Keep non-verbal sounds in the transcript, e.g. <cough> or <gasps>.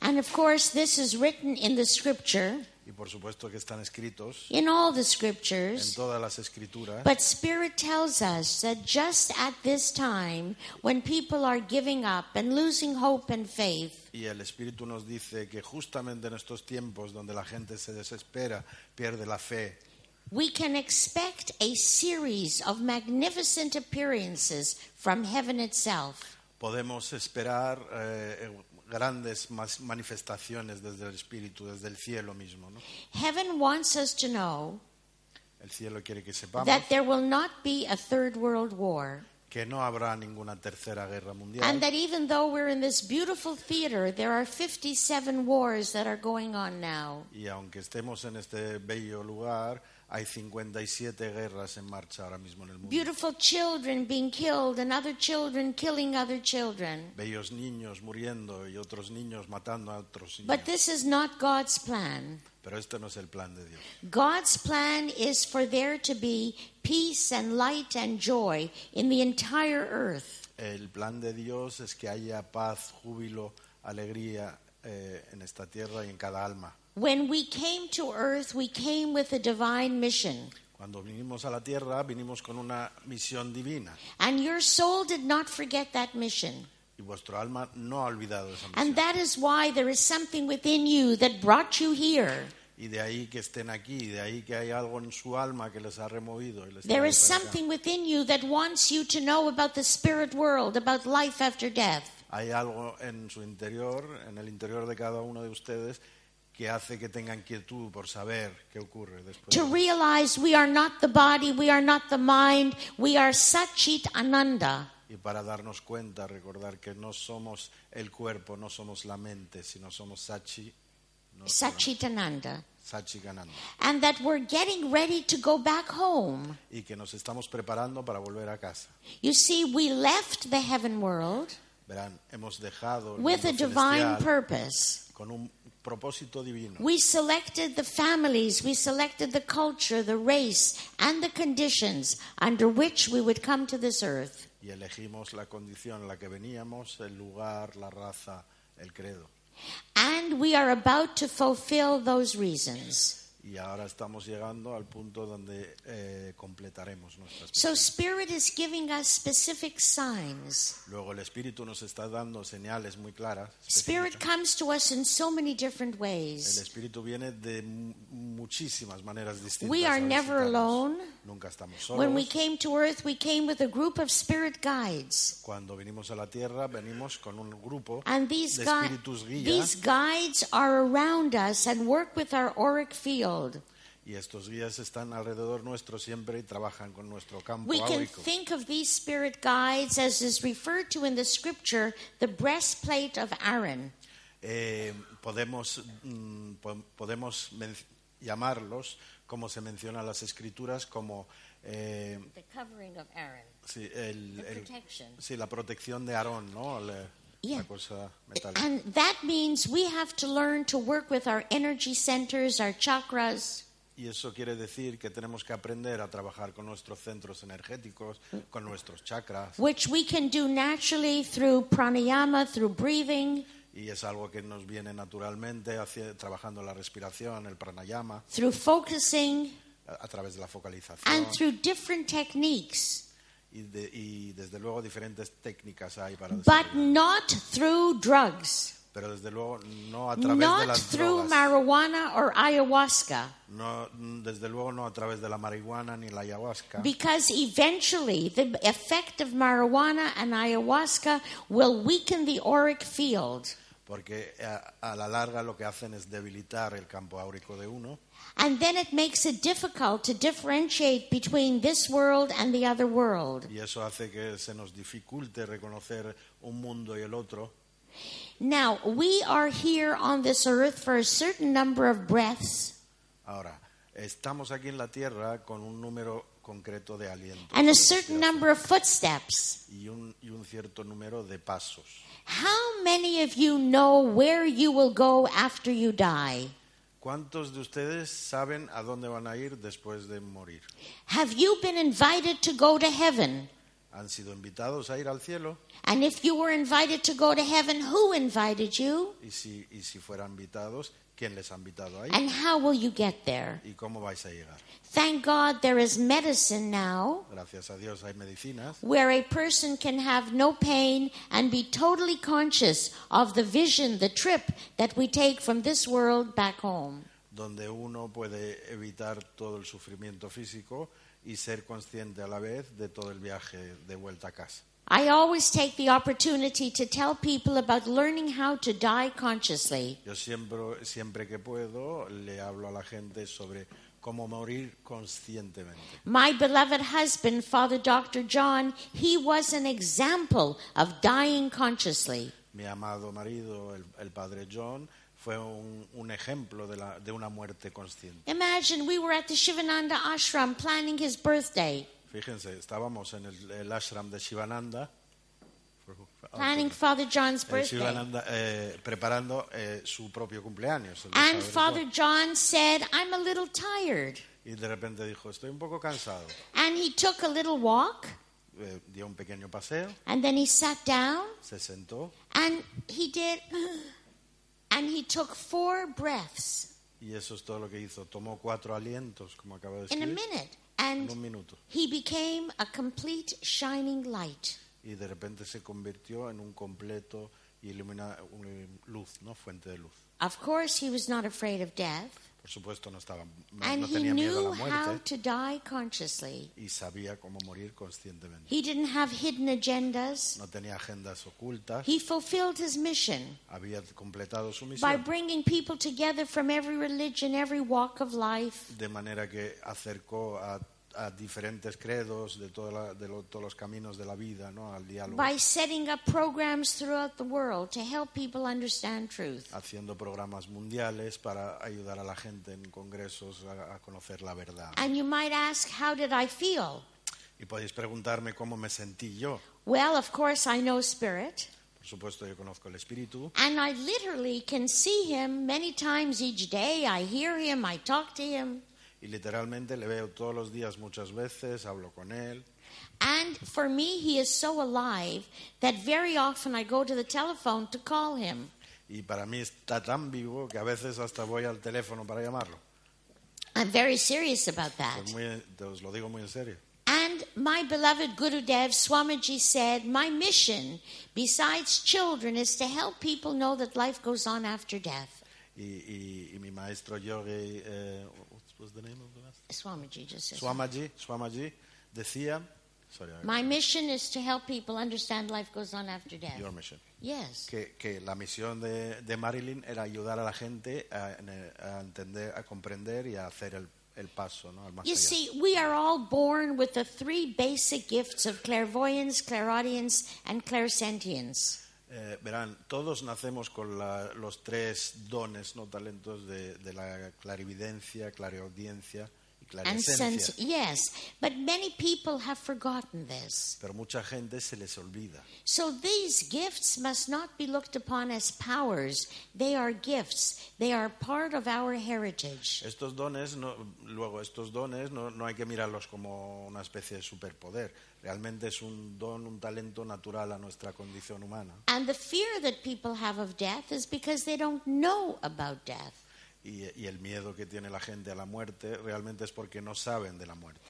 And of course, this is written in the scripture, Y por supuesto que están escritos in all the en scriptures. todas las escrituras. But Spirit tells us that just at this time, when people are giving up and losing hope and faith, Y el Espíritu nos dice que justamente en estos tiempos donde la gente se desespera, pierde la fe, we can expect a series of magnificent appearances from heaven itself. podemos esperar eh, grandes mas- manifestaciones desde el Espíritu, desde el cielo mismo. ¿no? Heaven wants us to know El cielo quiere que sepamos that there will not be a third world war. que no habrá ninguna tercera guerra mundial. And that even though we're in this beautiful theater, there are 57 wars that are going on now. Y aunque estemos en este bello lugar, hay 57 guerras en marcha ahora mismo en el mundo. Beautiful children being killed and other children killing other children. Bellos niños muriendo y otros niños matando a otros niños. But this is not God's plan. Pero este no es el plan de Dios. God's plan is for there to be peace and light and joy in the entire earth. El plan de Dios es que haya paz, júbilo, alegría eh, en esta tierra y en cada alma. When we came to earth, we came with a divine mission. Cuando vinimos a la tierra, vinimos con una misión divina. And your soul did not forget that mission. Y vuestro alma no ha olvidado esa And that is why there is something within you that brought you here. Y de ahí que estén aquí, de ahí que hay algo en su alma que les ha removido. Y les There is something within you that wants you to know about the spirit world, about life after death. Hay algo en su interior, en el interior de cada uno de ustedes, que hace que tengan quietud por saber qué ocurre después. To realize we are not the body, we are not the mind, we are Satchit Ananda. Y para darnos cuenta, recordar que no somos el cuerpo, no somos la mente, sino somos Sachi, no, Satchit Ananda. Sachi Gananda. And that we're getting ready to go back home. Y que nos estamos preparando para volver a casa. You see, we left the heaven world Verán, hemos dejado el with a mundo divine celestial purpose. con un propósito divino. We selected the families, we selected the culture, the race, and the conditions under which we would come to this earth. Y elegimos la condición en la que veníamos, el lugar, la raza, el credo. And we are about to fulfill those reasons. Y ahora estamos llegando al punto donde eh, completaremos nuestras So. Spirit is giving us specific signs. Luego el Espíritu nos está dando señales muy claras. Spirit comes to us in so many different El ways. Espíritu viene de mu- muchísimas maneras distintas. We are never alone. Nunca estamos solos. When we came to earth, we came with a group of spirit guides. Cuando venimos a la tierra, venimos con un grupo And these, de espíritus guía these guides are around us and work with our auric field. Y estos guías están alrededor nuestro siempre y trabajan con nuestro campo We can áurico. think of these spirit guides as is referred to in the scripture, the breastplate of Aaron. Eh, podemos mm, po- podemos men- llamarlos, como se menciona en las escrituras, como eh, The covering of Aaron. sí, el- The el- protection. sí, la protección de Aarón, ¿no? La, Yeah. And that means we have to learn to work with our energy centers, our chakras, Y eso quiere decir que tenemos que aprender a trabajar con nuestros centros energéticos, con nuestros chakras, which we can do naturally through pranayama, through breathing, y es algo que nos viene naturalmente hacia- trabajando la respiración, el pranayama, through focusing, a, a través de la focalización. And through different techniques, y, de- y desde luego diferentes técnicas hay para but not through drugs, Pero desde luego no a través de not las through drogas, marijuana or ayahuasca. no, desde luego no a través de la marihuana ni la ayahuasca, Because eventually the effect of marijuana and ayahuasca will weaken the auric field. Porque a, a la larga lo que hacen es debilitar el campo áurico de uno And then it makes it difficult to differentiate between this world and the other world. y eso hace que se nos dificulte reconocer un mundo y el otro. Now, we are here on this earth for a certain number of breaths Ahora, estamos aquí en la Tierra con un número concreto de alientos and a certain number of footsteps. y un, y un cierto número de pasos. How many of you know where you will go after you die? ¿Cuántos de ustedes saben a dónde van a ir después de morir? Have you been invited to go to heaven? ¿Han sido invitados a ir al cielo? And if you were invited to go to heaven, who invited you? Y si, y si fueran invitados, ¿quién les ha invitado ahí? And how will you get there? ¿Y cómo vais a llegar? Thank God there is medicine now Gracias a Dios hay medicinas where a person can have no pain and be totally conscious of the vision, the trip that we take from this world back home. donde uno puede evitar todo el sufrimiento físico y ser consciente a la vez de todo el viaje de vuelta a casa. I always take the opportunity to tell people about learning how to die consciously. Yo siempre, siempre que puedo le hablo a la gente sobre cómo morir conscientemente. My beloved husband, Father Dr. John, he was an example of dying consciously. Mi amado marido, el, el padre John, fue un, un ejemplo de, la, de una muerte consciente. Imagine we were at the Shivananda ashram planning his birthday, Fíjense, estábamos en el, el ashram de Shivananda, planning Father John's el birthday. Shivananda, eh, preparando eh, su propio cumpleaños. el de And Padre Father John. John said, I'm a little tired. Y de repente dijo, estoy un poco cansado. And he took a little walk, Eh, dio un pequeño paseo, and then he sat down, se sentó and he did, <gasps> <gasps> and he took four breaths y eso es todo lo que hizo. Tomó cuatro alientos, como acabo de in a decir, minute. en And un minuto. he became a complete shining light. Y de repente se convirtió en un completo y ilumina una luz, ¿no? Fuente de luz. Of course, he was not afraid of death, Por supuesto, no estaba, no, and no he tenía miedo knew a la how muerte to die consciously. y sabía cómo morir conscientemente. He didn't have hidden agendas. No tenía agendas ocultas, He fulfilled his mission había completado su by misión. bringing people together from every religion, every walk of life. De manera que acercó a, a diferentes credos de, la- de lo- todos los caminos de la vida, ¿no? Al diálogo. by setting up programs throughout the world to help people understand truth. haciendo programas mundiales para ayudar a la gente en congresos a, a conocer la verdad. And you might ask, how did I feel? Y podéis preguntarme cómo me sentí yo. Well, of course, I know Spirit, Por supuesto, yo conozco el espíritu and I literally can see Him many times each day. I hear Him, I talk to Him. Y literalmente le veo todos los días muchas veces, hablo con él. And for me, He is so alive that very often I go to the telephone to call Him. Y para mí está tan vivo que a veces hasta voy al teléfono para llamarlo. I'm very serious about that. Pues muy, os lo digo muy en serio. And my beloved Gurudev Swamiji said, My mission, besides children, is to help people know that life goes on after death. Y, y- y mi maestro yogi, eh, was the name of the master? Swamiji just says. Swamaji, Swamaji decía, sorry, I- My mission is to help people understand life goes on after death. your mission. Yes. que, que la misión de, de Marilyn era ayudar a la gente a, a entender, a comprender y a hacer el, el paso ¿no? al más You allá. see, we are all born with the three basic gifts of clairvoyance, clairaudience, and clairsentience. Eh, verán, todos nacemos con la- los tres dones, no talentos de, de la clarividencia, clariaudiencia y And sense, yes, but many people have forgotten this. Pero mucha gente se les olvida. So these gifts must not be looked upon as powers. They are gifts. They are part of our heritage. Estos dones, no, luego estos dones no, no hay que mirarlos como una especie de superpoder. Realmente es un don, un talento natural a nuestra condición humana. And the fear that people have of death is because they don't know about death. Y, y el miedo que tiene la gente a la muerte realmente es porque no saben de la muerte.